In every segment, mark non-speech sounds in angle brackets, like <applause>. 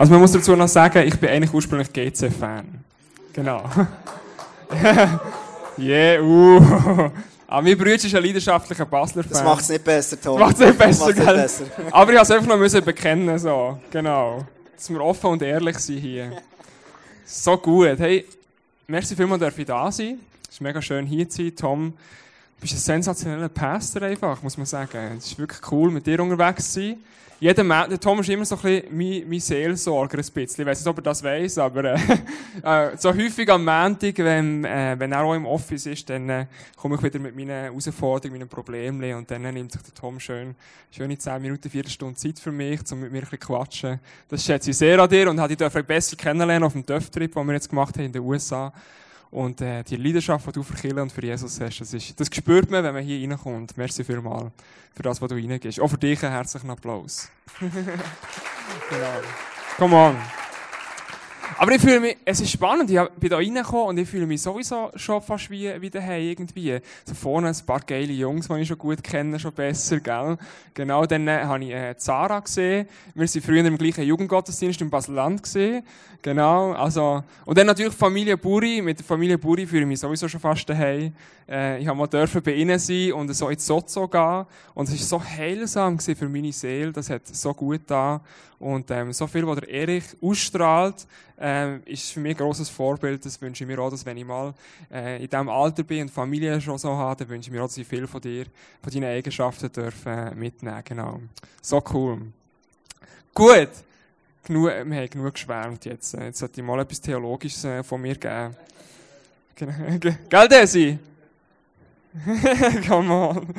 Also man muss dazu noch sagen, ich bin eigentlich ursprünglich GC-Fan. Genau. <laughs> yeah, uh. Aber mein Bruder ist ein leidenschaftlicher Basler-Fan. Das macht es nicht besser, Tom. Macht es nicht besser, nicht gell? besser. Aber ich musste es einfach noch bekennen, so. Genau. Dass wir offen und ehrlich sind hier. So gut. Hey, merci vielmals, dass ich da sein Es ist mega schön, hier zu sein. Tom, du bist ein sensationeller Pastor einfach, muss man sagen. Es ist wirklich cool, mit dir unterwegs zu sein. Jeder Ma der Tom ist immer so ein bisschen mein, mein Seelsorger, ein bisschen. Ich weiß nicht, ob er das weiß, aber äh, <laughs> äh, so häufig am Montag, wenn, äh, wenn er auch im Office ist, dann äh, komme ich wieder mit meinen Herausforderungen, meinen Problemen und dann nimmt sich der Tom schön, schöne 10 Minuten, 4 Stunden Zeit für mich, um mit mir ein bisschen quatschen. Das schätze ich sehr an dir und habe dich besser kennenlernen auf dem Dörftrip, den wir jetzt gemacht haben in den USA. Und äh, die Leidenschaft, die du für Kirche und für Jesus hast, das, ist, das spürt man, wenn man hier reinkommt. Merci vielmals für das, was du reingehst. Auch für dich einen herzlichen Applaus. <laughs> genau. Come on. Aber ich fühle mich, es ist spannend, ich bin da reingekommen und ich fühle mich sowieso schon fast wie, wie daheim irgendwie. So vorne ein paar geile Jungs, die ich schon gut kenne, schon besser, gell? Genau, dann äh, habe ich äh, Zara gesehen. Wir sind früher im gleichen Jugendgottesdienst in Basel-Land gesehen. Genau, also, und dann natürlich Familie Buri. Mit der Familie Buri fühle ich mich sowieso schon fast daheim. Äh, ich habe mal dürfen bei ihnen sein und so ins Sozo gehen. Und es war so heilsam für meine Seele. Das hat so gut da. Und ähm, so viel, was der Erich ausstrahlt, ähm, ist für mich ein grosses Vorbild. Das wünsche ich mir auch, dass wenn ich mal äh, in diesem Alter bin und Familie schon so habe, dann wünsche ich mir auch, dass ich viel von dir, von deinen Eigenschaften darf, äh, mitnehmen Genau. So cool. Gut. Genug, wir haben genug geschwärmt jetzt. Jetzt sollte ich mal etwas Theologisches äh, von mir geben. Genau. <laughs> Gell, Desi? <laughs> Come on.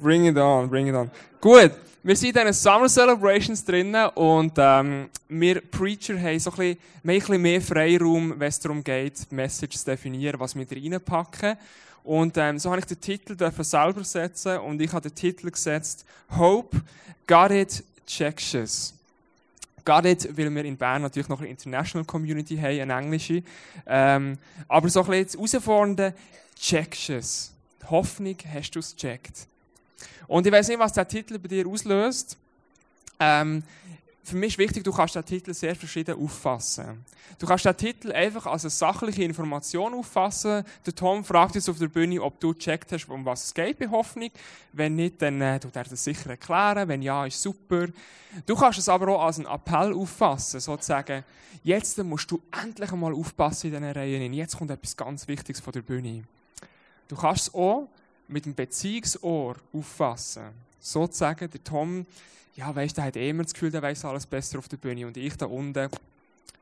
Bring it on, bring it on. Gut, wir sind in diesen Summer Celebrations drinnen und ähm, wir Preacher haben so ein bisschen, wir ein bisschen mehr Freiraum, wenn es darum geht, die Message zu definieren, was wir da reinpacken. Und ähm, so habe ich den Titel selber setzen und ich habe den Titel gesetzt Hope, Got It, Checkshes. Got it, weil wir in Bern natürlich noch eine International Community haben, eine englische. Ähm, aber so ein bisschen das Herausfordernde, Checkshes. Hoffnung, hast du es gecheckt? Und ich weiß nicht, was der Titel bei dir auslöst. Ähm, für mich ist wichtig, du kannst den Titel sehr verschieden auffassen. Du kannst den Titel einfach als eine sachliche Information auffassen. Der Tom fragt jetzt auf der Bühne, ob du gecheckt hast, um was es geht bei Hoffnung. Wenn nicht, dann äh, tut er das sicher erklären. Wenn ja, ist super. Du kannst es aber auch als einen Appell auffassen, sozusagen, jetzt musst du endlich einmal aufpassen in diesen Reihen. Jetzt kommt etwas ganz Wichtiges von der Bühne. Du kannst es auch mit dem Beziehungsohr auffassen. Sozusagen, der Tom, ja, weißt, der hat eh immer das Gefühl, der weiß alles besser auf der Bühne. Und ich da unten,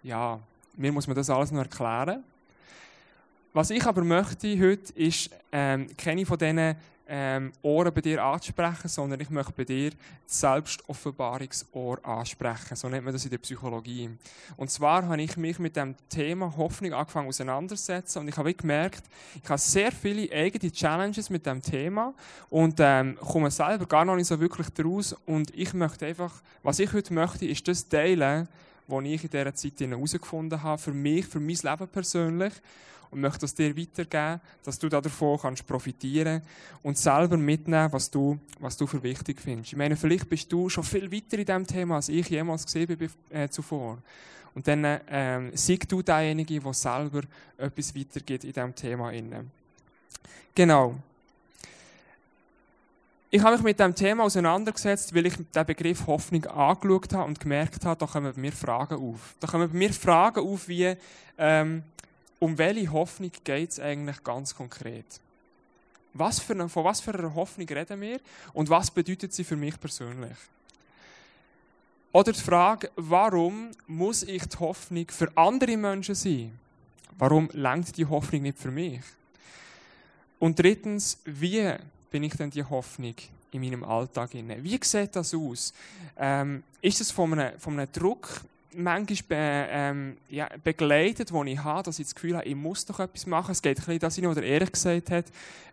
ja, mir muss man das alles noch erklären. Was ich aber möchte heute, ist ähm, keine von diesen ähm, Ohren bei dir anzusprechen, sondern ich möchte bei dir das Selbstoffenbarungsohr ansprechen. So nennt man das in der Psychologie. Und zwar habe ich mich mit dem Thema Hoffnung angefangen auseinandersetzen und ich habe gemerkt, ich habe sehr viele eigene Challenges mit dem Thema und ähm, komme selber gar noch nicht so wirklich daraus und ich möchte einfach, was ich heute möchte, ist das teilen, was ich in dieser Zeit herausgefunden habe, für mich, für mein Leben persönlich und möchte es dir weitergeben, dass du davon kannst profitieren und selber mitnehmen, was du, was du für wichtig findest. Ich meine, vielleicht bist du schon viel weiter in diesem Thema, als ich jemals gesehen bin äh, zuvor. Und dann ähm, sieg du derjenige, der selber etwas weitergeht in diesem Thema. Genau. Ich habe mich mit dem Thema auseinandergesetzt, weil ich den Begriff Hoffnung angeschaut habe und gemerkt habe, da kommen bei mir Fragen auf. Da kommen bei mir Fragen auf, wie, ähm, um welche Hoffnung geht es eigentlich ganz konkret? Was für eine, von was für einer Hoffnung reden wir und was bedeutet sie für mich persönlich? Oder die Frage, warum muss ich die Hoffnung für andere Menschen sein? Warum lenkt die Hoffnung nicht für mich? Und drittens, wie bin ich denn die Hoffnung in meinem Alltag inne? Wie sieht das aus? Ähm, ist es von einem, von einem Druck manchmal be, ähm, ja, begleitet, wo ich habe, dass ich das Gefühl habe, ich muss doch etwas machen. Es geht ein bisschen das, was er gesagt hat.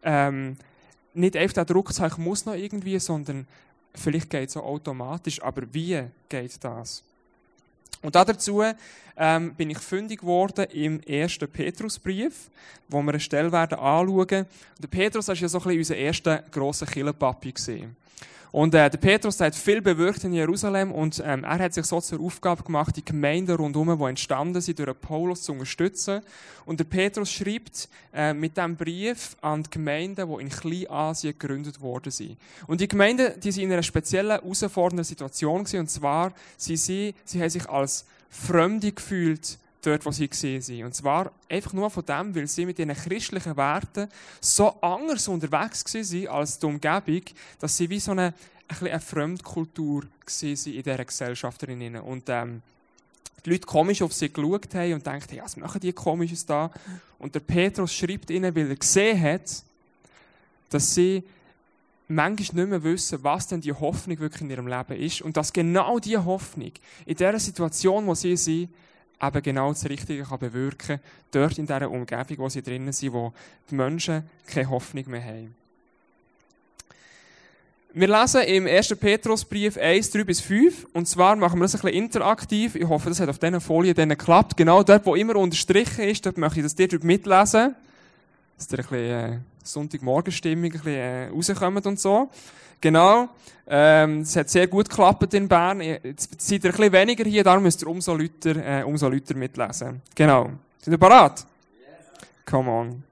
Ähm, nicht einfach der Druck zu haben, ich muss noch irgendwie, sondern vielleicht geht es so automatisch. Aber wie geht das? Und dazu ähm, bin ich fündig geworden im ersten Petrusbrief, wo wir eine Stelle werden anschauen. Und der Petrus war ja so ein bisschen unser erster grosser Killerpapi. Und äh, der Petrus hat viel bewirkt in Jerusalem und ähm, er hat sich so zur Aufgabe gemacht, die Gemeinden rundherum, die entstanden sind, durch Paulus zu unterstützen. Und der Petrus schreibt äh, mit diesem Brief an die Gemeinden, die in Kleinasien gegründet worden sind. Und die Gemeinden, die sind in einer speziellen, herausfordernden Situation gewesen, und zwar, sie, sie, sie haben sich als Fremde gefühlt dort, wo sie sind. Und zwar einfach nur von dem, weil sie mit ihren christlichen Werten so anders unterwegs waren als die Umgebung, dass sie wie so eine, ein eine Fremdkultur waren in dieser Gesellschaft. Und ähm, die Leute komisch auf sie geschaut haben und ja, was machen die Komisches da? Und der Petrus schreibt ihnen, weil er gesehen hat, dass sie manchmal nicht mehr wissen, was denn die Hoffnung wirklich in ihrem Leben ist. Und dass genau diese Hoffnung in dieser Situation, wo sie sind, eben genau das Richtige kann bewirken dort in dieser Umgebung, wo sie drinnen sind, wo die Menschen keine Hoffnung mehr haben. Wir lesen im 1. Petrusbrief 1, 3 bis 5. Und zwar machen wir das ein bisschen interaktiv. Ich hoffe, das hat auf diesen Folien dann geklappt. Genau dort, wo immer unterstrichen ist, dort möchte ich, ihr dort mitlesen. Dass ihr ein bisschen äh, Sonntagmorgenstimmung ein bisschen äh, rauskommt und so. Genau. Ähm, es hat sehr gut geklappt in Bern. Jetzt seid ihr ein bisschen weniger hier, darum müsst ihr umso lauter, äh, umso lauter mitlesen. Genau. Sind ihr bereit? Come on.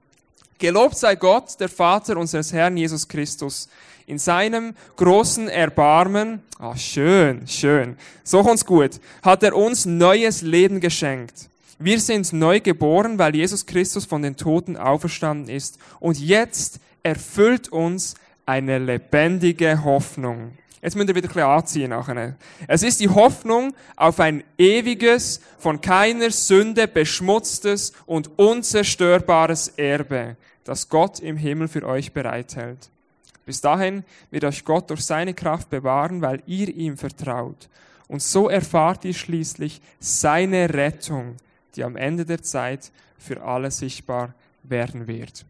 Gelobt sei Gott, der Vater unseres Herrn Jesus Christus. In seinem großen Erbarmen, ah, schön, schön, so kommt's gut, hat er uns neues Leben geschenkt. Wir sind neu geboren, weil Jesus Christus von den Toten auferstanden ist. Und jetzt erfüllt uns eine lebendige Hoffnung. Jetzt müsst ihr wieder bisschen anziehen nachher. Es ist die Hoffnung auf ein ewiges, von keiner Sünde beschmutztes und unzerstörbares Erbe, das Gott im Himmel für euch bereithält. Bis dahin wird euch Gott durch seine Kraft bewahren, weil ihr ihm vertraut. Und so erfahrt ihr schließlich seine Rettung, die am Ende der Zeit für alle sichtbar werden wird.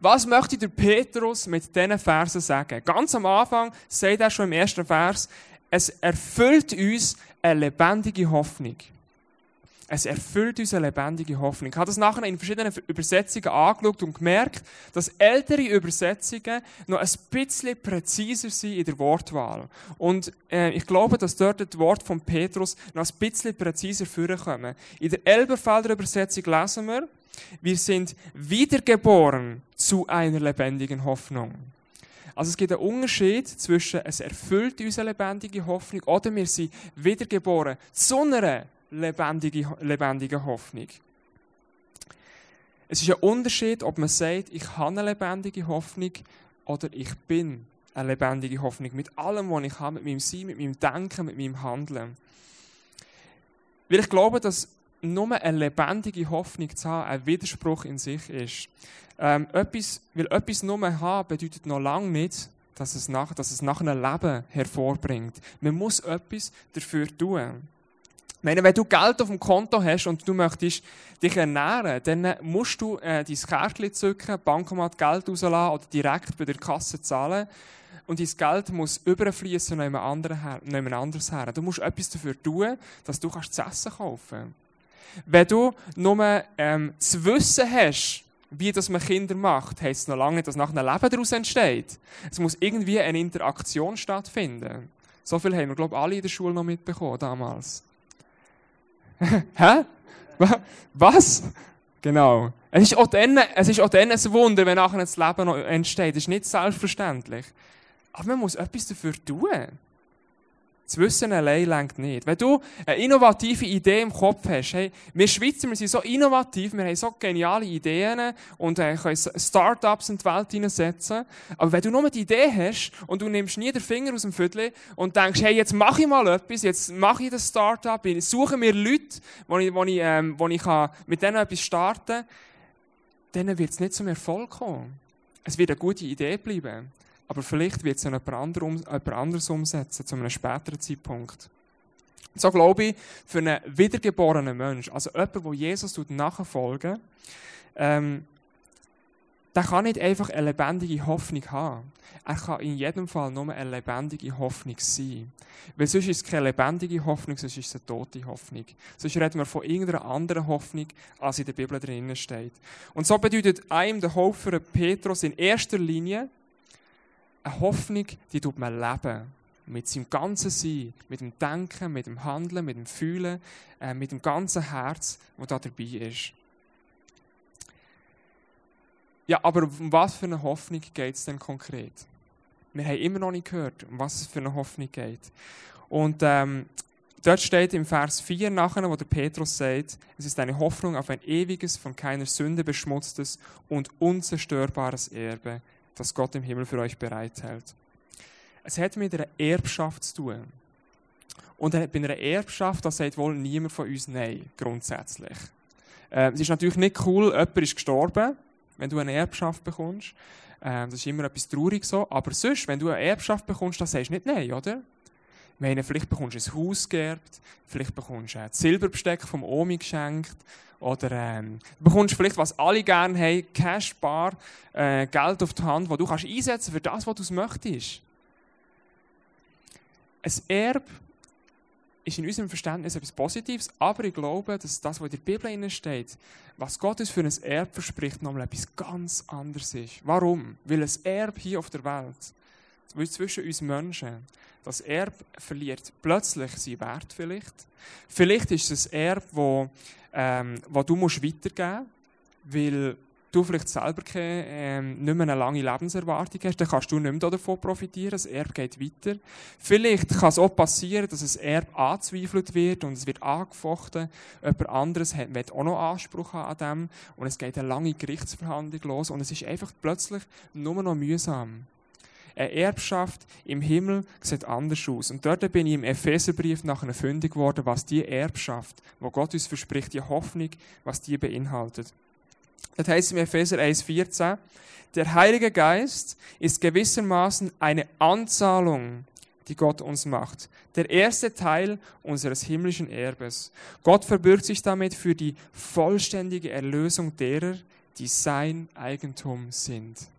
Was möchte der Petrus mit diesen Versen sagen? Ganz am Anfang sagt er schon im ersten Vers, es erfüllt uns eine lebendige Hoffnung. Es erfüllt uns eine lebendige Hoffnung. Ich habe das nachher in verschiedenen Übersetzungen angeschaut und gemerkt, dass ältere Übersetzungen noch ein bisschen präziser sind in der Wortwahl. Und äh, ich glaube, dass dort das Wort von Petrus noch ein bisschen präziser vorkommen. In der Elberfelder Übersetzung lesen wir, wir sind wiedergeboren zu einer lebendigen Hoffnung. Also es gibt einen Unterschied zwischen es erfüllt unsere lebendige Hoffnung oder wir sind wiedergeboren zu einer lebendigen, lebendigen Hoffnung. Es ist ein Unterschied, ob man sagt, ich habe eine lebendige Hoffnung oder ich bin eine lebendige Hoffnung. Mit allem, was ich habe, mit meinem Sein, mit meinem Denken, mit meinem Handeln. Weil ich glaube, dass nur eine lebendige Hoffnung zu haben, ein Widerspruch in sich ist. Ähm, etwas, weil etwas nur haben bedeutet noch lange nicht, dass es, nach, dass es nach einem Leben hervorbringt. Man muss etwas dafür tun. Ich wenn du Geld auf dem Konto hast und du möchtest dich ernähren, dann musst du äh, dein Kärtchen zücken, Bankomat Geld rauslassen oder direkt bei der Kasse zahlen. Und dein Geld muss überfließen und jemand anderes her. Du musst etwas dafür tun, dass du kannst zu essen kaufen kannst. Wenn du nur ähm, das Wissen hast, wie das man Kinder macht, heisst es noch lange nicht, dass nach einem Leben daraus entsteht. Es muss irgendwie eine Interaktion stattfinden. So viel haben wir, glaube ich, alle in der Schule noch mitbekommen damals. <laughs> Hä? Was? Genau. Es ist, auch dann, es ist auch dann ein Wunder, wenn nachher das Leben noch entsteht. Das ist nicht selbstverständlich. Aber man muss etwas dafür tun. Das Wissen allein lenkt nicht. Wenn du eine innovative Idee im Kopf hast, hey, wir Schweizer, wir sind so innovativ, wir haben so geniale Ideen und äh, können Startups in die Welt hineinsetzen. Aber wenn du nur die Idee hast und du nimmst nie den Finger aus dem Viertel und denkst, hey, jetzt mache ich mal etwas, jetzt mache ich das Startup, ich suche mir Leute, wo ich, wo ich, ähm, wo ich kann mit denen etwas starten kann, dann wird es nicht zum Erfolg kommen. Es wird eine gute Idee bleiben. Aber vielleicht wird es ja jemand, anderes umsetzen, zu einem späteren Zeitpunkt. So glaube ich, für einen wiedergeborenen Menschen, also jemand, der Jesus nachfolgen ähm, der kann nicht einfach eine lebendige Hoffnung haben. Er kann in jedem Fall nur eine lebendige Hoffnung sein. Weil sonst ist es keine lebendige Hoffnung, sonst ist es eine tote Hoffnung. Sonst reden wir von irgendeiner anderen Hoffnung, als in der Bibel drinnen steht. Und so bedeutet einem der Hope für Petrus in erster Linie, eine Hoffnung, die tut man leben. Mit seinem ganzen Sein, mit dem Denken, mit dem Handeln, mit dem Fühlen, äh, mit dem ganzen Herz, das da dabei ist. Ja, aber um was für eine Hoffnung geht es denn konkret? Wir haben immer noch nicht gehört, um was es für eine Hoffnung geht. Und ähm, dort steht im Vers 4 nachher, wo der Petrus sagt, es ist eine Hoffnung auf ein ewiges, von keiner Sünde beschmutztes und unzerstörbares Erbe, das Gott im Himmel für euch bereithält. Es hat mit einer Erbschaft zu tun. Und bei einer Erbschaft, da sagt wohl niemand von uns Nein, grundsätzlich. Äh, es ist natürlich nicht cool, jemand ist gestorben, wenn du eine Erbschaft bekommst. Äh, das ist immer etwas traurig so. Aber sonst, wenn du eine Erbschaft bekommst, dann sagst du nicht Nein, oder? Meine, vielleicht bekommst du ein Haus geerbt, vielleicht bekommst du ein Silberbesteck vom Omi geschenkt, oder ähm, bekommst vielleicht, was alle gerne haben, Cash, Bar, äh, Geld auf die Hand, das du kannst einsetzen für das, was du möchtest. Ein Erb ist in unserem Verständnis etwas Positives, aber ich glaube, dass das, was in der Bibel steht, was Gott uns für ein Erb verspricht, nochmal etwas ganz anderes ist. Warum? Weil ein Erb hier auf der Welt, zwischen uns Menschen, das Erb verliert plötzlich seinen Wert vielleicht. Vielleicht ist es ein Erb, wo, ähm, wo du musst weitergeben musst, weil du vielleicht selber keine, ähm, nicht mehr eine lange Lebenserwartung hast, dann kannst du nicht mehr davon profitieren, das Erb geht weiter. Vielleicht kann es auch passieren, dass ein Erb angezweifelt wird und es wird angefochten, jemand anderes hat, wird auch noch Anspruch an dem und es geht eine lange Gerichtsverhandlung los und es ist einfach plötzlich nur noch mühsam. Eine Erbschaft im Himmel sieht anders aus. Und dort bin ich im Epheserbrief nach einer fündig geworden, was die Erbschaft, wo Gott uns verspricht, die Hoffnung, was die beinhaltet. Das heißt im Epheser 1,14, der Heilige Geist ist gewissermaßen eine Anzahlung, die Gott uns macht. Der erste Teil unseres himmlischen Erbes. Gott verbürgt sich damit für die vollständige Erlösung derer, die sein Eigentum sind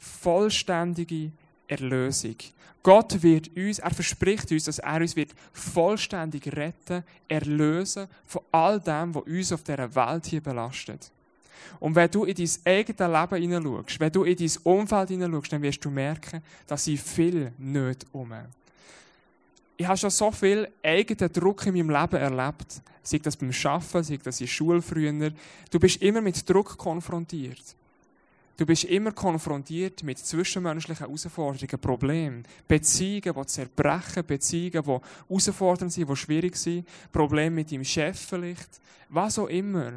vollständige Erlösung. Gott wird uns, er verspricht uns, dass er uns wird vollständig retten, erlösen von all dem, was uns auf dieser Welt hier belastet. Und wenn du in dein eigenes Leben hineinschaust, wenn du in dein Umfeld hineinschaust, dann wirst du merken, dass sie viel nicht um. Ich habe schon so viel eigenen Druck in meinem Leben erlebt. Sei das beim Arbeiten, sei das in der Schule früher. Du bist immer mit Druck konfrontiert. Du bist immer konfrontiert mit zwischenmenschlichen Herausforderungen, Problemen, Beziehungen, die zerbrechen, Beziehungen, die herausfordernd sind, die schwierig sind, Probleme mit deinem Chef vielleicht, was auch immer.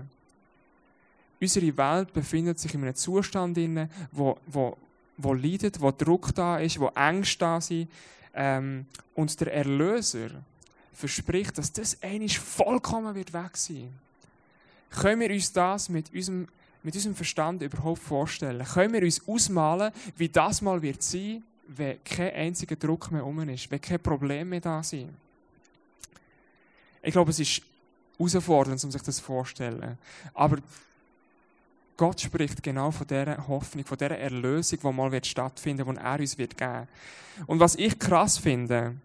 Unsere Welt befindet sich in einem Zustand, wo, wo, wo leidet, wo Druck da ist, wo Ängste da sind. Ähm, und der Erlöser verspricht, dass das eigentlich vollkommen wird weg sein. Können wir uns das mit unserem mit unserem Verstand überhaupt vorstellen? Können wir uns ausmalen, wie das mal wird sein, wenn kein einziger Druck mehr um ist, wenn keine Probleme mehr da sind? Ich glaube, es ist herausfordernd, um sich das vorzustellen. Aber Gott spricht genau von dieser Hoffnung, von dieser Erlösung, die mal wird stattfinden wird, die er uns wird geben Und was ich krass finde,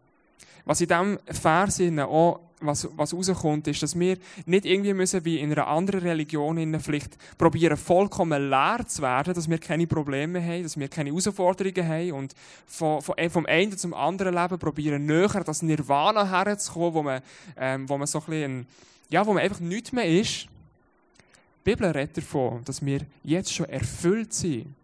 was in diesem Vers auch was, was rauskommt, ist, dass wir nicht irgendwie müssen, wie in einer anderen Religion vielleicht probieren, vollkommen leer zu werden, dass wir keine Probleme haben, dass wir keine Herausforderungen haben und von, von, vom einen zum anderen Leben probieren, näher das Nirvana herzukommen, wo man, ähm, wo man so ein bisschen, ja, wo man einfach nichts mehr ist. Die Bibel redet davon, dass wir jetzt schon erfüllt sind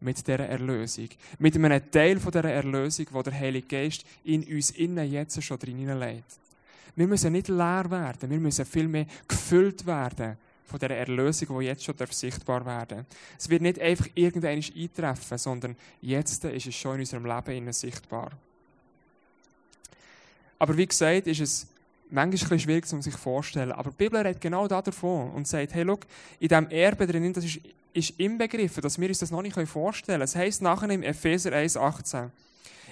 mit dieser Erlösung. Mit einem Teil von dieser Erlösung, wo der Heilige Geist in uns innen jetzt schon drin legt. Wir müssen nicht leer werden, wir müssen vielmehr gefüllt werden von der Erlösung, die jetzt schon sichtbar werden darf. Es wird nicht einfach irgendwann eintreffen, sondern jetzt ist es schon in unserem Leben sichtbar. Aber wie gesagt, ist es manchmal ein schwierig, um sich vorzustellen. Aber die Bibel redet genau davon und sagt, hey, schau, in diesem Erbe drin, das ist, ist inbegriffen, dass wir uns das noch nicht vorstellen können. Es heisst nachher im Epheser 1,18,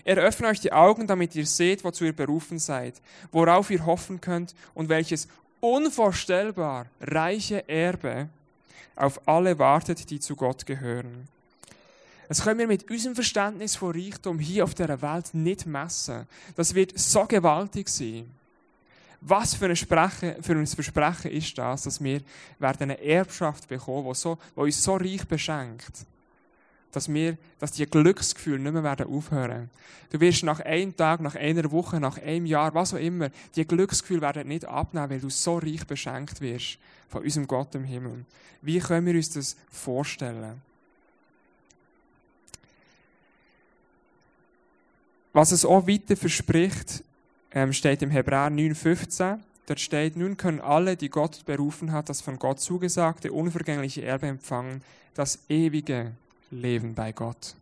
er öffnet euch die Augen, damit ihr seht, wozu ihr berufen seid, worauf ihr hoffen könnt und welches unvorstellbar reiche Erbe auf alle wartet, die zu Gott gehören. Das können wir mit unserem Verständnis von Reichtum hier auf der Welt nicht messen. Das wird so gewaltig sein. Was für ein, Sprechen, für ein Versprechen ist das, dass wir werden eine Erbschaft bekommen, die, so, die uns so reich beschenkt dass, wir, dass die Glücksgefühle nicht mehr werden aufhören Du wirst nach einem Tag, nach einer Woche, nach einem Jahr, was auch immer, die Glücksgefühle werden nicht abnehmen, weil du so reich beschenkt wirst von unserem Gott im Himmel. Wie können wir uns das vorstellen? Was es auch weiter verspricht, ähm, steht im Hebräer 9,15. Dort steht, nun können alle, die Gott berufen hat, das von Gott zugesagte, unvergängliche Erbe empfangen, das ewige Leben bei Gott.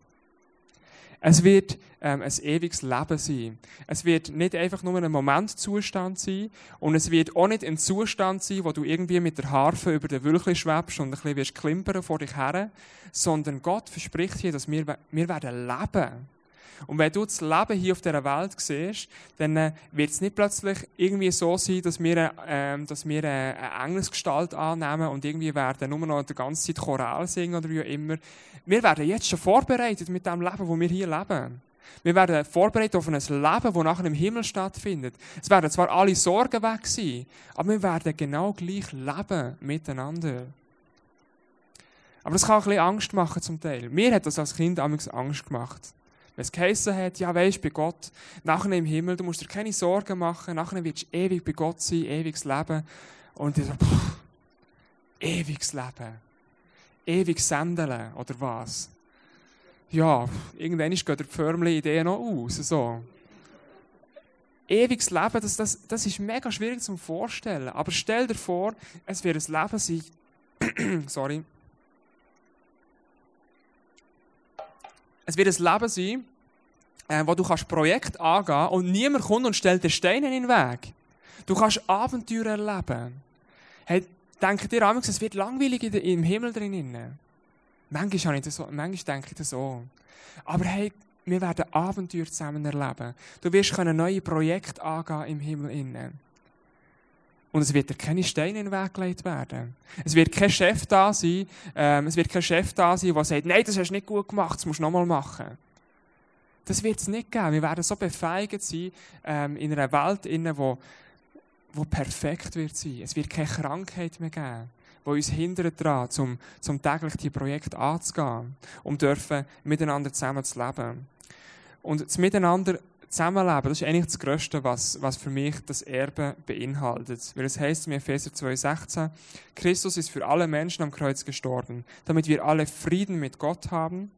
Es wird ähm, ein ewiges Leben sein. Es wird nicht einfach nur ein Momentzustand sein und es wird auch nicht ein Zustand sein, wo du irgendwie mit der Harfe über den Wülchli schwebst und ein bisschen wirst klimpern vor dich her, sondern Gott verspricht hier, dass wir, wir werden leben und wenn du das Leben hier auf dieser Welt siehst, dann äh, wird es nicht plötzlich irgendwie so sein, dass wir, äh, dass wir äh, eine Engelsgestalt annehmen und irgendwie werden nur noch die ganze Zeit Choral singen oder wie auch immer. Wir werden jetzt schon vorbereitet mit dem Leben, wo wir hier leben. Wir werden vorbereitet auf ein Leben, das nachher im Himmel stattfindet. Es werden zwar alle Sorgen weg sein, aber wir werden genau gleich leben miteinander. Aber das kann ein bisschen Angst machen zum Teil. Mir hat das als Kind Angst gemacht. Wenn es geheissen hat, ja weisst, bei Gott, nachher im Himmel, du musst dir keine Sorgen machen, nachher wirst du ewig bei Gott sein, ewiges Leben. Und ich so, pff, ewiges Leben. Ewig sendeln, oder was? Ja, irgendwann geht der Förmli-Idee noch aus, so. Ewiges Leben, das, das, das ist mega schwierig zu vorstellen. Aber stell dir vor, es wird ein Leben sein, <clears throat> sorry, Es wird ein Leben sein, äh, wo du kannst Projekt angehen und niemand kommt und stellt dir Steine in den Weg. Du kannst Abenteuer erleben. Hey, denkt dir einmal, es wird langweilig im Himmel drinnen. Manchmal, ich das so, manchmal denke ich das so. Aber hey, wir werden Abenteuer zusammen erleben. Du wirst neue Projekte angehen im Himmel innen. Und es wird dir keine Steine in den Weg gelegt werden. Es wird kein Chef da sein, ähm, es wird kein Chef da sein, der sagt, nein, das hast du nicht gut gemacht, das musst du nochmal machen. Das wird es nicht geben. Wir werden so befeigert sein, ähm, in einer Welt, in wo, wo perfekt wird sein. Es wird keine Krankheit mehr geben, die uns hindert daran, zum, zum täglich die Projekte anzugehen, um dürfen miteinander zusammen zu leben. Und das Miteinander Zusammenleben, das ist eigentlich das Größte, was, was für mich das Erbe beinhaltet. Weil es heißt in Epheser 2,16, Christus ist für alle Menschen am Kreuz gestorben, damit wir alle Frieden mit Gott haben.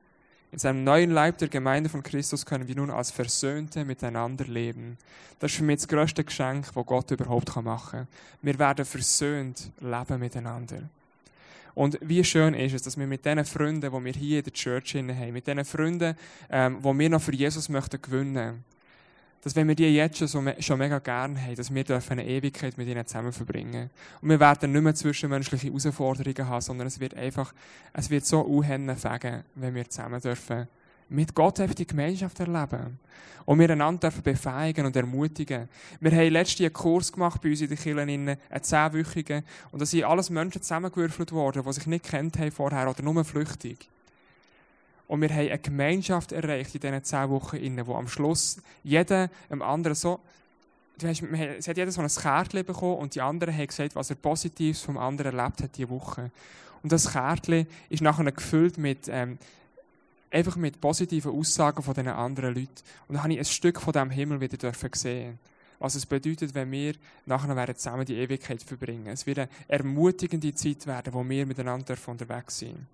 In seinem neuen Leib der Gemeinde von Christus können wir nun als Versöhnte miteinander leben. Das ist für mich das größte Geschenk, das Gott überhaupt machen kann. Wir werden versöhnt leben miteinander. Und wie schön ist es, dass wir mit diesen Freunden, die wir hier in der Church haben, mit diesen Freunden, ähm, die wir noch für Jesus möchten gewinnen, dass wenn wir die jetzt schon, so, schon mega gerne haben, dass wir eine Ewigkeit mit ihnen zusammen verbringen. Und wir werden nicht mehr zwischenmenschliche Herausforderungen haben, sondern es wird einfach, es wird so unhennen fegen, wenn wir zusammen dürfen mit Gott einfach die Gemeinschaft erleben. Und wir einander dürfen befähigen und ermutigen. Wir haben letztens einen Kurs gemacht bei uns in den Kirchen, einen zehnwöchigen, und da sind alles Menschen zusammengewürfelt worden, die sich nicht kennt haben vorher oder nur flüchtig. Und wir haben eine Gemeinschaft erreicht in diesen zehn Wochen, wo am Schluss jeder dem anderen so, du weißt, es hat jeder so ein Kärtchen bekommen und die anderen haben gesagt, was er Positives vom anderen erlebt hat diese Woche. Und das Kärtchen ist nachher gefüllt mit, ähm, einfach mit positiven Aussagen von diesen anderen Leuten. Und dann habe ich ein Stück von diesem Himmel wieder dürfen sehen. Was es bedeutet, wenn wir nachher zusammen die Ewigkeit verbringen. Es wird eine ermutigende Zeit werden, wo wir miteinander unterwegs sind.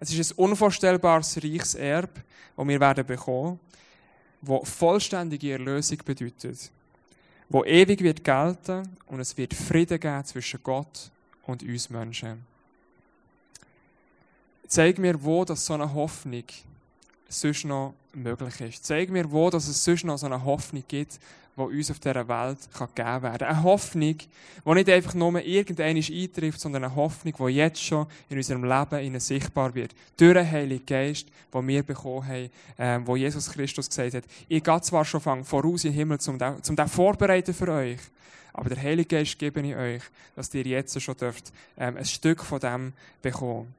Es ist ein unvorstellbares reiches Erbe, das wir werden bekommen, das vollständige Erlösung bedeutet, wo ewig wird gelten und es wird Frieden geben zwischen Gott und uns Menschen. Zeig mir, wo das so eine Hoffnung sonst noch möglich ist. Zeig mir, wo dass es sonst noch so eine Hoffnung gibt, die uns auf dieser Welt gegeben werden kann. Eine Hoffnung, die nicht einfach nur irgendeine eintrifft, sondern eine Hoffnung, die jetzt schon in unserem Leben sichtbar wird. Durch den Heiligen Geist, den wir bekommen haben, ähm, wo Jesus Christus gesagt hat, ich gehe zwar schon voraus in den Himmel, um das um vorbereiten für euch, aber der Heilige Geist gebe ich euch, dass ihr jetzt schon dürft, ähm, ein Stück von dem bekommen.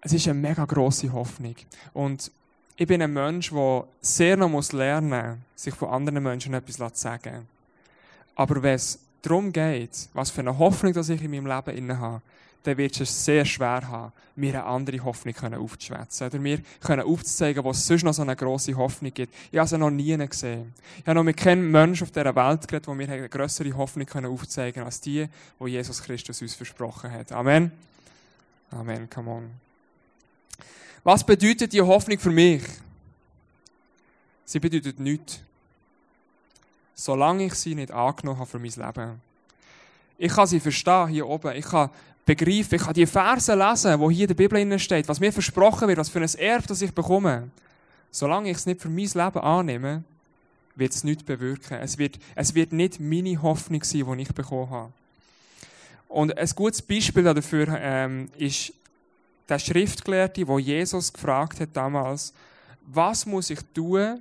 Es ist eine mega grosse Hoffnung. Und ich bin ein Mensch, der sehr noch muss lernen muss, sich von anderen Menschen etwas zu sagen. Aber wenn es darum geht, was für eine Hoffnung dass ich in meinem Leben inne habe, dann wird es sehr schwer haben, mir eine andere Hoffnung aufzuschwätzen. Oder mir aufzuzeigen, wo es sonst noch so eine grosse Hoffnung gibt. Ich habe sie noch nie gesehen. Ich habe noch mit keinem Menschen auf dieser Welt geredet, wo mir eine größere Hoffnung aufzeigen können, als die, die Jesus Christus uns versprochen hat. Amen. Amen, come on. Was bedeutet die Hoffnung für mich? Sie bedeutet nichts. Solange ich sie nicht angenommen habe für mein Leben. Ich kann sie verstehen hier oben. Ich kann begreifen, ich kann die Verse lesen, wo hier in der Bibel steht, was mir versprochen wird, was für ein Erb, das ich bekomme. Solange ich es nicht für mein Leben annehme, wird es nichts bewirken. Es wird, es wird nicht meine Hoffnung sein, die ich bekommen habe. Und ein gutes Beispiel dafür ähm, ist der Schriftgelehrte, wo Jesus gefragt hat damals, was muss ich tun,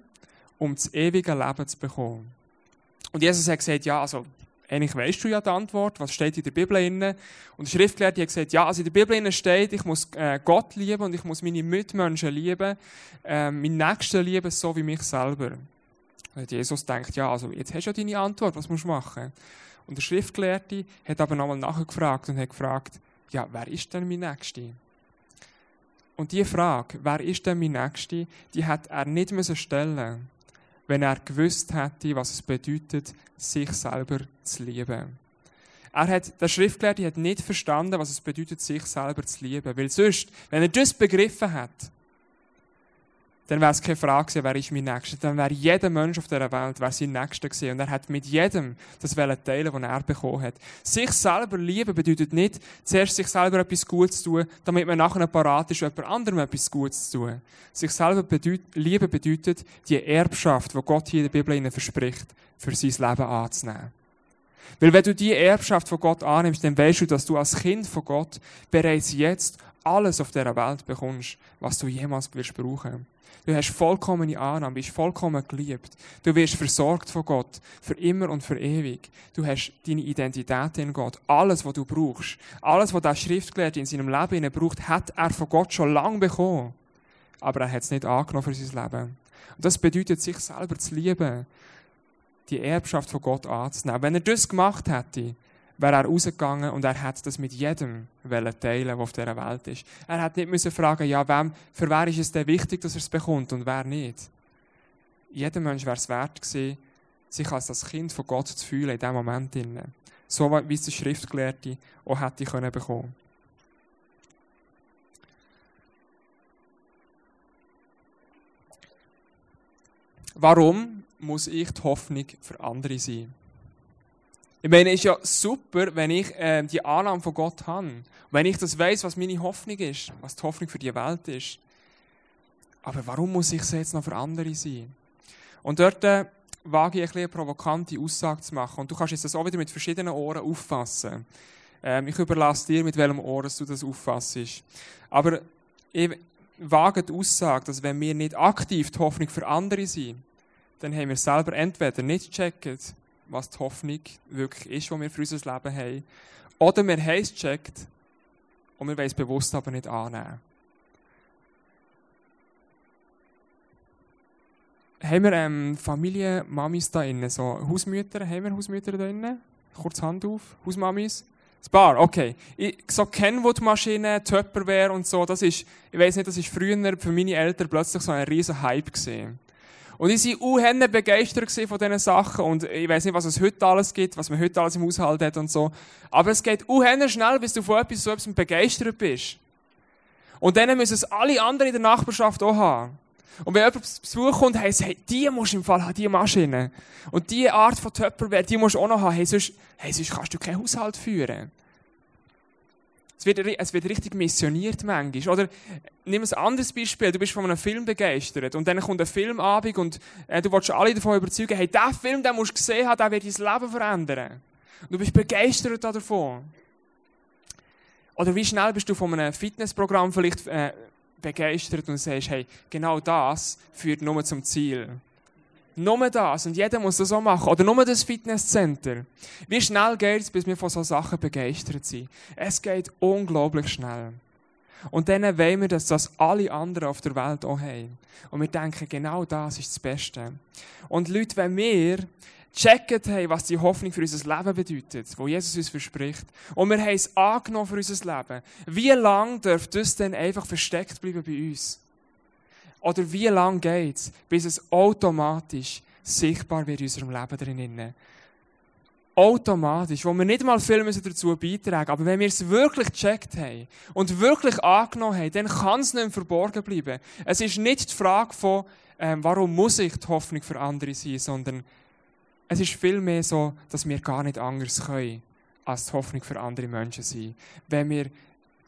um das ewige Leben zu bekommen? Und Jesus hat gesagt, ja, also eigentlich weißt du ja die Antwort, was steht in der Bibel inne. Und der Schriftgelehrte hat gesagt, ja, also in der Bibel inne steht, ich muss äh, Gott lieben und ich muss meine Mitmenschen lieben, äh, meinen Nächsten lieben, so wie mich selber. Und Jesus denkt, ja, also jetzt hast du ja deine Antwort, was musst du machen? Und der Schriftgelehrte hat aber nochmal nachgefragt und hat gefragt, ja, wer ist denn mein Nächster? Und die Frage, wer ist denn mein Nächster, die hat er nicht müssen stellen wenn er gewusst hätte, was es bedeutet, sich selber zu lieben. Er hat, der Schriftgelehrte hat nicht verstanden, was es bedeutet, sich selber zu lieben. Weil sonst, wenn er das begriffen hat, dann wäre es keine Frage gewesen, wer ist mein Nächster. Dann wäre jeder Mensch auf dieser Welt wäre sein Nächster gewesen. Und er hat mit jedem das teilen, was er bekommen hat. Sich selber lieben bedeutet nicht, zuerst sich selber etwas Gutes zu tun, damit man nachher parat ist, jemand anderem etwas Gutes zu tun. Sich selber bedeut lieben bedeutet, die Erbschaft, die Gott hier in der Bibel ihnen verspricht, für sein Leben anzunehmen. Weil wenn du die Erbschaft von Gott annimmst, dann weißt du, dass du als Kind von Gott bereits jetzt alles auf dieser Welt bekommst, was du jemals wirst brauchen. Du hast vollkommene Annahme, bist vollkommen geliebt. Du wirst versorgt von Gott, für immer und für ewig. Du hast deine Identität in Gott. Alles, was du brauchst, alles, was der Schriftgelehrte in seinem Leben braucht, hat er von Gott schon lange bekommen. Aber er hat es nicht angenommen für sein Leben. Und das bedeutet, sich selber zu lieben, die Erbschaft von Gott anzunehmen. Wenn er das gemacht hätte, wäre er rausgegangen und er hat das mit jedem teilen, der auf dieser Welt ist. Er hat nicht müssen fragen, ja, wem, für wer ist es denn wichtig, dass er es bekommt und wer nicht. Jeder Mensch wäre es wert gewesen, sich als das Kind von Gott zu fühlen in diesem Moment. So wie es der Schriftgelehrte auch hätte können bekommen. Warum muss ich die Hoffnung für andere sein? Ich meine, es ist ja super, wenn ich äh, die Annahme von Gott habe. Wenn ich das weiß, was meine Hoffnung ist, was die Hoffnung für die Welt ist. Aber warum muss ich es jetzt noch für andere sein? Und dort äh, wage ich ein eine provokante Aussage zu machen. Und du kannst jetzt das auch wieder mit verschiedenen Ohren auffassen. Ähm, ich überlasse dir, mit welchem Ohr du das auffassest. Aber ich wage die Aussage, dass wenn wir nicht aktiv die Hoffnung für andere sind, dann haben wir selber entweder nicht gecheckt, was die Hoffnung wirklich ist, die wir für unser Leben haben. Oder wir haben es gecheckt und wir wollen es bewusst aber nicht annehmen. Haben wir ähm, Familie, Mamis da innen, so Hausmütter, haben wir Hausmütter da innen? Kurz Hand auf, Hausmamis? Das Bar, okay. Ich, so Kenwood-Maschinen, Tupperware und so, das ist, ich weiß nicht, das ist früher für meine Eltern plötzlich so ein riesen Hype gesehen. Und ich war auch begeistert von diesen Sachen. Und ich weiß nicht, was es heute alles gibt, was man heute alles im Haushalt hat und so. Aber es geht auch schnell, bis du von etwas so etwas begeistert bist. Und dann müssen es alle anderen in der Nachbarschaft auch haben. Und wenn jemand zu Besuch kommt, heisst hey, die musst du im Fall haben, die Maschine. Und diese Art von Töpperware, die musst du auch noch haben. Hey, sonst, hey, sonst kannst du keinen Haushalt führen. Es wird, es wird richtig missioniert manchmal. Oder nimm ein anderes Beispiel. Du bist von einem Film begeistert und dann kommt ein Filmabend und äh, du willst alle davon überzeugen, hey, diesen Film, den musst du gesehen haben, der wird dein Leben verändern. Und du bist begeistert davon. Oder wie schnell bist du von einem Fitnessprogramm vielleicht äh, begeistert und sagst, hey, genau das führt nur zum Ziel. Nur das. Und jeder muss das auch machen. Oder nur das Fitnesscenter. Wie schnell geht es, bis wir von solchen Sachen begeistert sind? Es geht unglaublich schnell. Und dann wollen wir, dass das alle anderen auf der Welt auch haben. Und wir denken, genau das ist das Beste. Und Leute, wenn wir gecheckt haben, was die Hoffnung für unser Leben bedeutet, wo Jesus uns verspricht, und wir haben es angenommen für unser Leben, wie lange dürfte das denn einfach versteckt bleiben bei uns? Oder wie lange geht es, bis es automatisch sichtbar wird in unserem Leben drinnen? Automatisch, wo wir nicht mal viel müssen dazu beitragen aber wenn wir es wirklich gecheckt haben und wirklich angenommen haben, dann kann es nicht mehr verborgen bleiben. Es ist nicht die Frage von, ähm, warum muss ich die Hoffnung für andere sein, sondern es ist vielmehr so, dass wir gar nicht anders können, als die Hoffnung für andere Menschen sein. Wenn wir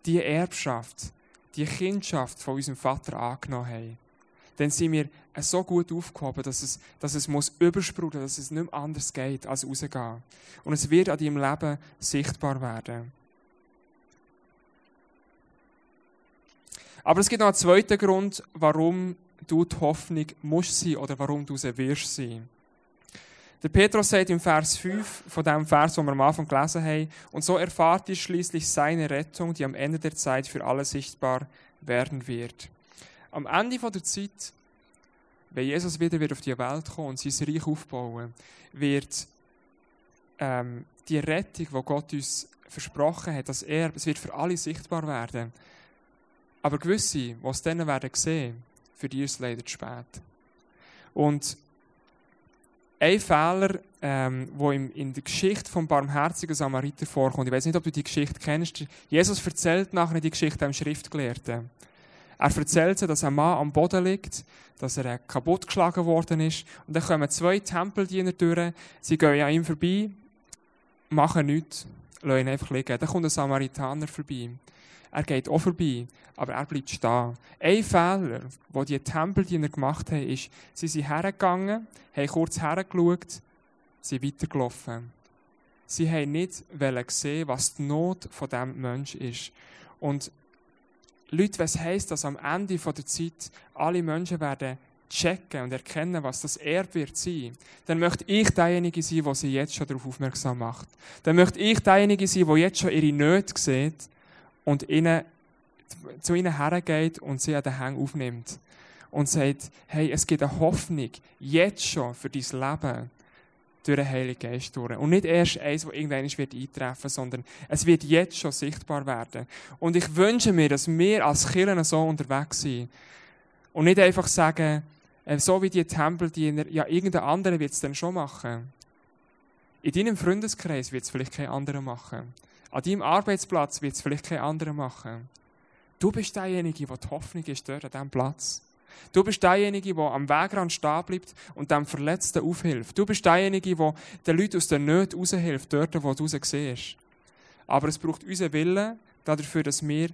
die Erbschaft, die Kindschaft von unserem Vater angenommen haben, dann sind wir so gut aufgehoben, dass es, dass es muss übersprudeln, dass es nicht mehr anders geht, als rausgehen. Und es wird an deinem Leben sichtbar werden. Aber es gibt noch einen zweiten Grund, warum du die Hoffnung musst sein oder warum du sie wirst sein. Der Petrus sagt im Vers 5 von dem Vers, den wir am Anfang gelesen haben, und so erfahrt ihr schließlich seine Rettung, die am Ende der Zeit für alle sichtbar werden wird. Am Ende der Zeit, wenn Jesus wieder auf die Welt kommen und sein Reich aufbauen, wird ähm, die Rettung, die Gott uns versprochen hat, dass er, es wird für alle sichtbar werden. Aber gewisse, die es dann werden sehen, für die ist es leider zu spät. Und ein Fehler, ähm, in der Geschichte vom barmherzigen Samariter vorkommt, ich weiß nicht, ob du die Geschichte kennst, Jesus erzählt nachher die Geschichte einem Schriftgelehrten. Er erzählt, dass ein Mann am Boden liegt, dass er kaputtgeschlagen worden ist. Und dann kommen zwei Tempeldiener durch, sie gehen an ihm vorbei, machen nichts, lassen ihn einfach liegen. Dann kommt ein Samaritaner vorbei. Er geht auch vorbei, aber er bleibt stehen. Ein Fehler, den die Tempeldiener gemacht haben, ist, sie sind hergegangen, haben kurz hergeschaut, sind weitergelaufen. Sie haben nicht gesehen, was die Not von diesem Menschen ist. Und Leute, was heisst, dass am Ende der Zeit alle Menschen werden checken und erkennen, was das Erbe wird sein, dann möchte ich derjenige sein, der sie jetzt schon darauf aufmerksam macht. Dann möchte ich derjenige sein, der jetzt schon ihre Nöte sieht und ihnen, zu ihnen hergeht und sie an den Hang aufnimmt. Und sagt, hey, es gibt eine Hoffnung, jetzt schon für dein Leben, durch den Heiligen Geist durch. Und nicht erst eins, das irgendwann wird eintreffen, sondern es wird jetzt schon sichtbar werden. Und ich wünsche mir, dass wir als Kirchen so unterwegs sind. Und nicht einfach sagen, äh, so wie die Tempeldiener, ja, irgendein anderer wird es dann schon machen. In deinem Freundeskreis wird es vielleicht kein anderer machen. An deinem Arbeitsplatz wird es vielleicht kein anderer machen. Du bist derjenige, der die Hoffnung ist dort an diesem Platz. Du bist derjenige, der am Wegrand stehen bleibt und dem Verletzten aufhilft. Du bist derjenige, der den Leuten aus der Not raushilft, dort, wo du sie siehst. Aber es braucht unseren Willen dafür, dass wir,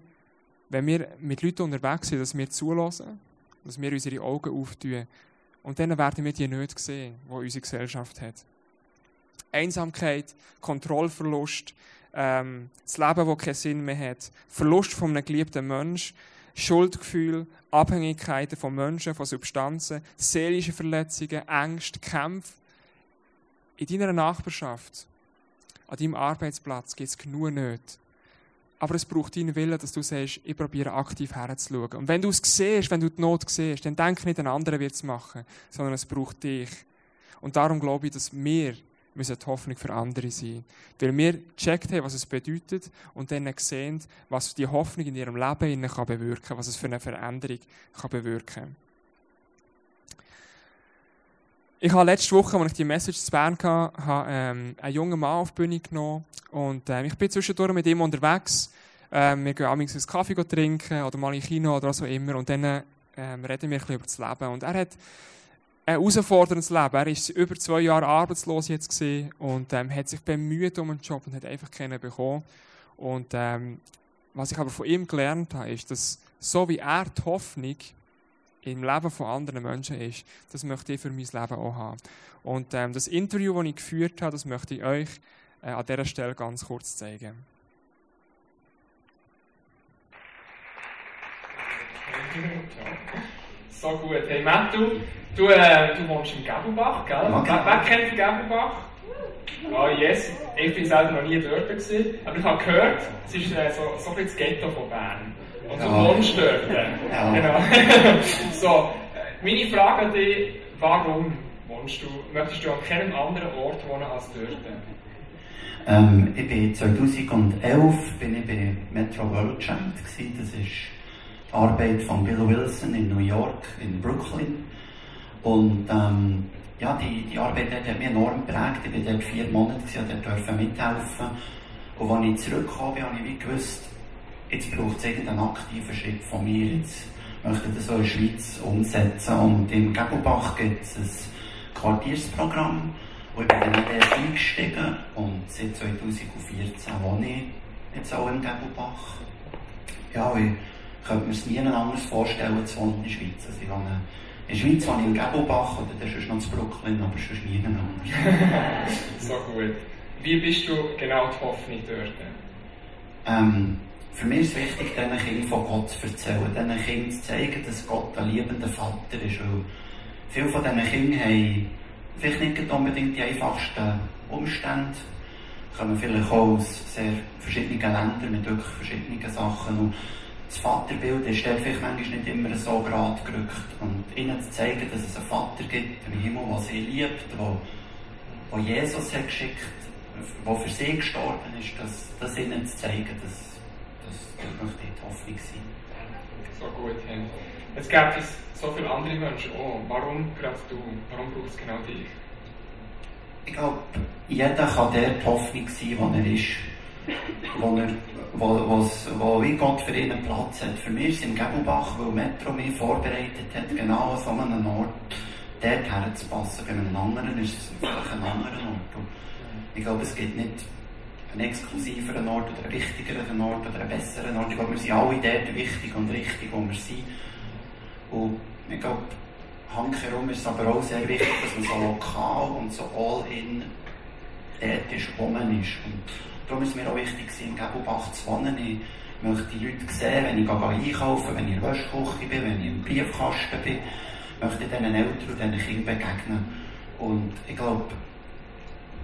wenn wir mit Leuten unterwegs sind, dass wir zulassen, dass wir unsere Augen auftun. Und dann werden wir die Nöte sehen, die unsere Gesellschaft hat. Einsamkeit, Kontrollverlust, ähm, das Leben, das keinen Sinn mehr hat, Verlust von einem geliebten Menschen, Schuldgefühl, Abhängigkeiten von Menschen, von Substanzen, seelische Verletzungen, Ängste, Kämpfe. In deiner Nachbarschaft, an deinem Arbeitsplatz gibt es genug nicht. Aber es braucht deinen Willen, dass du sagst, ich probiere aktiv herzuschauen. Und wenn du es siehst, wenn du die Not siehst, dann denk nicht, ein anderer wird es machen, sondern es braucht dich. Und darum glaube ich, dass wir müssen die Hoffnung für andere sein. Weil wir gecheckt haben, was es bedeutet und dann sehen, was die Hoffnung in ihrem Leben kann bewirken kann, was es für eine Veränderung kann bewirken kann. Ich habe letzte Woche, als ich die Message zu Bern hatte, ähm, einen jungen Mann auf die Bühne genommen und ähm, ich bin zwischendurch mit ihm unterwegs. Ähm, wir gehen abends einen Kaffee trinken oder mal in Kino oder so immer und dann reden wir ein bisschen über das Leben. Und er hat ein herausforderndes Leben. Er ist über zwei Jahre arbeitslos jetzt gesehen und ähm, hat sich bemüht um einen Job und hat einfach keinen bekommen. Und ähm, was ich aber von ihm gelernt habe, ist, dass so wie er die Hoffnung im Leben von anderen Menschen ist, das möchte ich für mein Leben auch haben. Und ähm, das Interview, das ich geführt habe, das möchte ich euch äh, an dieser Stelle ganz kurz zeigen. So gut. Hey Mattu, du, äh, du wohnst in Gabelbach, gell? Okay. Wer, wer kennt Gabelbach? Oh yes, ich bin selber noch nie dort gewesen, aber ich habe gehört, es ist äh, so, so ein das Ghetto von Bern. Und du ja. wohnst dort. Ja. Genau. <laughs> so, meine Frage an dich, warum? wohnst du, möchtest du an keinem anderen Ort wohnen als dort? Ähm, ich bin 2011 bin ich bei Metro World Champ. Das ist Arbeit von Bill Wilson in New York, in Brooklyn. Und ähm, ja, die, die Arbeit hat mich enorm geprägt. Ich war dort vier Monate und durfte mithelfen. Und als ich zurückkam, habe ich wie gewusst, jetzt braucht es irgendeinen aktiven Schritt von mir. Jetzt möchte ich das so in der Schweiz umsetzen. Und im Gebelbach gibt es ein Quartiersprogramm. Und ich bin dann dort eingestiegen und seit 2014 wohne ich jetzt auch in Gebelbach. Ja, ich könnte mir es nie anders vorstellen, zu wohnen in der Schweiz. Also ich wohne in der Schweiz wohne ich in Gebelbach oder das ist noch in Brooklyn, aber sonst nie anders. <laughs> so gut. Wie bist du genau die Hoffnung dort? Ähm, für mich ist es wichtig, diesen Kindern von Gott zu erzählen, diesen Kindern zu zeigen, dass Gott ein liebender Vater ist. Weil viele von diesen Kindern haben vielleicht nicht unbedingt die einfachsten Umstände, kommen vielleicht auch aus sehr verschiedenen Ländern mit wirklich verschiedenen Sachen. Und das Vaterbild ist dort vielleicht manchmal nicht immer so gerade gerückt. Und ihnen zu zeigen, dass es einen Vater gibt im Himmel, der sie liebt, wo, wo Jesus hat geschickt, der für sie gestorben ist, das, das ihnen zu zeigen, dass das möchte die Hoffnung sein. So gut, ja. Es gibt es so viele andere Menschen auch. Warum gerade du? Warum braucht es genau dich? Ich glaube, jeder kann der die Hoffnung sein, wo er ist. Wo, er, wo, wo wie Gott für ihn Platz hat. Für mich ist es im Gebelbach, weil Metro mich vorbereitet hat, genau an so einem Ort dort herzupassen. Bei einem anderen ist es vielleicht ein anderer Ort. Und ich glaube, es gibt nicht einen exklusiveren Ort oder einen wichtigeren Ort oder einen besseren Ort. Ich glaube, wir sind alle dort wichtig und richtig, wo wir sind. Und ich glaube, handherum ist es aber auch sehr wichtig, dass man so lokal und so all-in dort ist, wo man ist. Und darum ist es mir auch wichtig, in Gebelbach zu wohnen. Ich möchte die Leute sehen, wenn ich einkaufen wenn ich in der Wäschküche bin, wenn ich im Briefkasten bin, möchte ich diesen Eltern und diesen Kindern begegnen. Und ich glaube,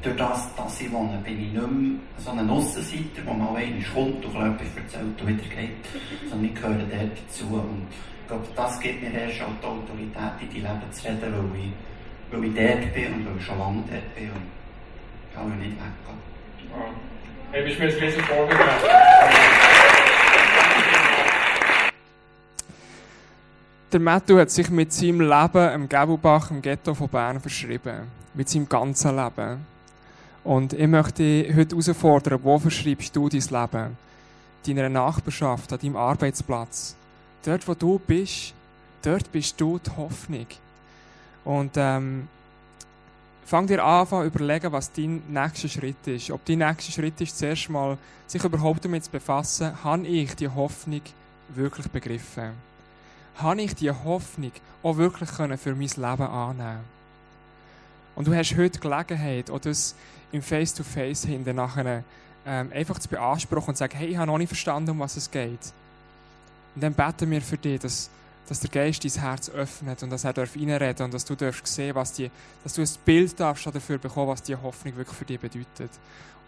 durch das, dass ich wohne, bin ich nicht mehr so ein Aussenseiter, der mal einmal kommt und etwas erzählt und wieder geht, <laughs> sondern ich gehöre dort dazu. Und ich glaube, das gibt mir erst auch die Autorität, in die Leben zu reden, weil ich, weil ich dort bin und weil ich schon lange dort bin und ich kann nicht weggehen. Bist du mir ein riesen Vorbild Der Matthew hat sich mit seinem Leben im Gebelbach, im Ghetto von Bern, verschrieben. Mit seinem ganzen Leben. Und ich möchte dich heute herausfordern, wo verschreibst du dein Leben? Deiner Nachbarschaft, an deinem Arbeitsplatz. Dort, wo du bist, dort bist du die Hoffnung. Und ähm, fang dir an, zu überlegen, was dein nächster Schritt ist. Ob dein nächster Schritt ist, zuerst mal sich überhaupt damit zu befassen, habe ich die Hoffnung wirklich begriffen? Habe ich die Hoffnung auch wirklich für mein Leben annehmen Und du hast heute Gelegenheit, auch das im Face-to-Face hinten nachher ähm, einfach zu beanspruchen und zu sagen, hey, ich habe noch nicht verstanden, um was es geht. Und dann beten wir für dich, dass, dass der Geist dein Herz öffnet und dass er reinreden darf und dass du darfst sehen, was die, dass du ein Bild darfst dafür bekommen, was die Hoffnung wirklich für dich bedeutet.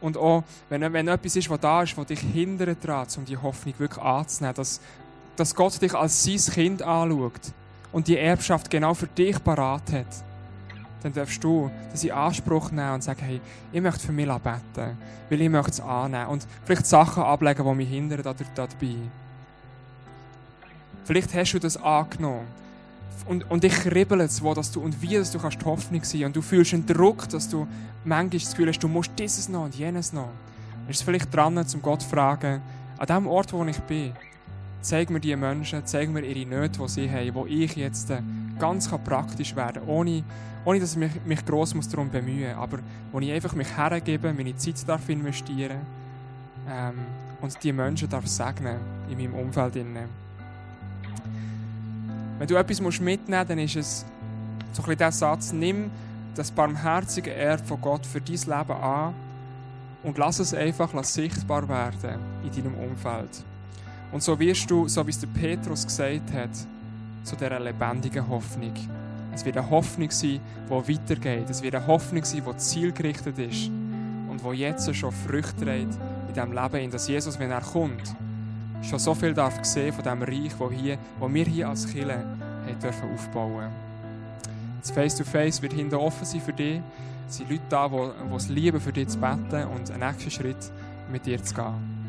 Und auch, wenn, wenn etwas ist, was da ist, was dich hindert daran, um die Hoffnung wirklich anzunehmen, dass, dass Gott dich als sein Kind anschaut und die Erbschaft genau für dich parat hat dann darfst du das in Anspruch nehmen und sagen, hey, ich möchte für mich beten, weil ich möchte es annehmen und vielleicht Sachen ablegen, die mich hindern dabei. Vielleicht hast du das angenommen und, und dich kribbelt es, wo dass du und wie dass du kannst Hoffnung sein und du fühlst einen Druck, dass du manchmal das Gefühl hast, du musst dieses noch und jenes noch. Ist es vielleicht dran, zum Gott zu fragen, an dem Ort, wo ich bin, zeig mir die Menschen, zeig mir ihre Nöte, die sie haben, wo ich jetzt äh, ganz praktisch werden kann, ohne ohne dass ich mich, mich gross muss darum bemühen muss, aber wo ich einfach mich hergebe, meine Zeit darf investieren ähm, und die Menschen darf segnen in meinem Umfeld. Wenn du etwas mitnehmen musst, dann ist es so ein bisschen der Satz, nimm das barmherzige Erbe von Gott für dein Leben an und lass es einfach lass sichtbar werden in deinem Umfeld. Und so wirst du, so wie es der Petrus gesagt hat, zu dieser lebendigen Hoffnung. Es wird eine Hoffnung sein, die weitergeht. Es wird eine Hoffnung sein, die zielgerichtet ist und die jetzt schon Früchte trägt in diesem Leben, in das Jesus, wenn er kommt, schon so viel darf sehen von dem Reich, wo, hier, wo wir hier als Kirche dürfen aufbauen Das Face-to-Face wird hinten offen sein für dich. Es sind Leute da, die es lieben, für dich zu beten und einen nächsten Schritt mit dir zu gehen.